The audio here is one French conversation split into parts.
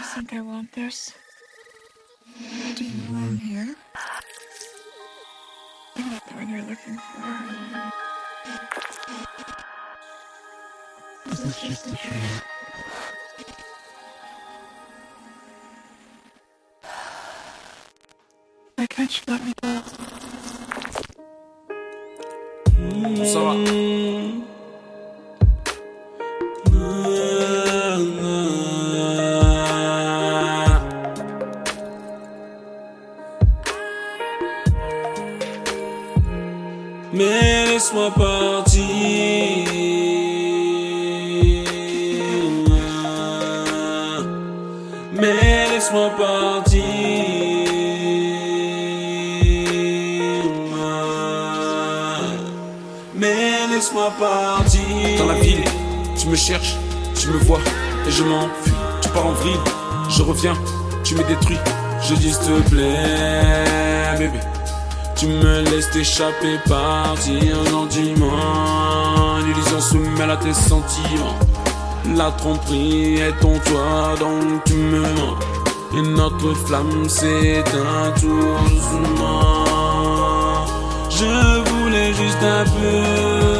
Do you think I want this? Do you know I'm here? I'm not the one you're looking for. This is just a dream. Why can't you let me go? Ça va. Mais laisse-moi partir. Mais laisse-moi partir. Mais laisse-moi partir. Dans la ville, tu me cherches, tu me vois et je m'enfuis. Tu pars en vrille, je reviens, tu me détruis. Je dis s'il te plaît, bébé. Tu me laisses t'échapper, partir gentiment. L'illusion se mêle à tes sentiments. La tromperie est ton toit, donc tu me mens. Et notre flamme s'éteint doucement. Je voulais juste un peu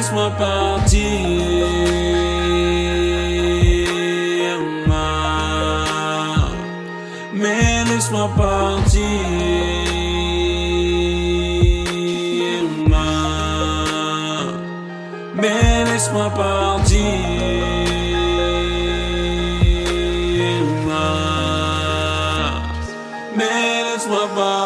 laisse-moi partir. Mais laisse-moi partir. Mais laisse-moi partir. Mais laisse-moi partir.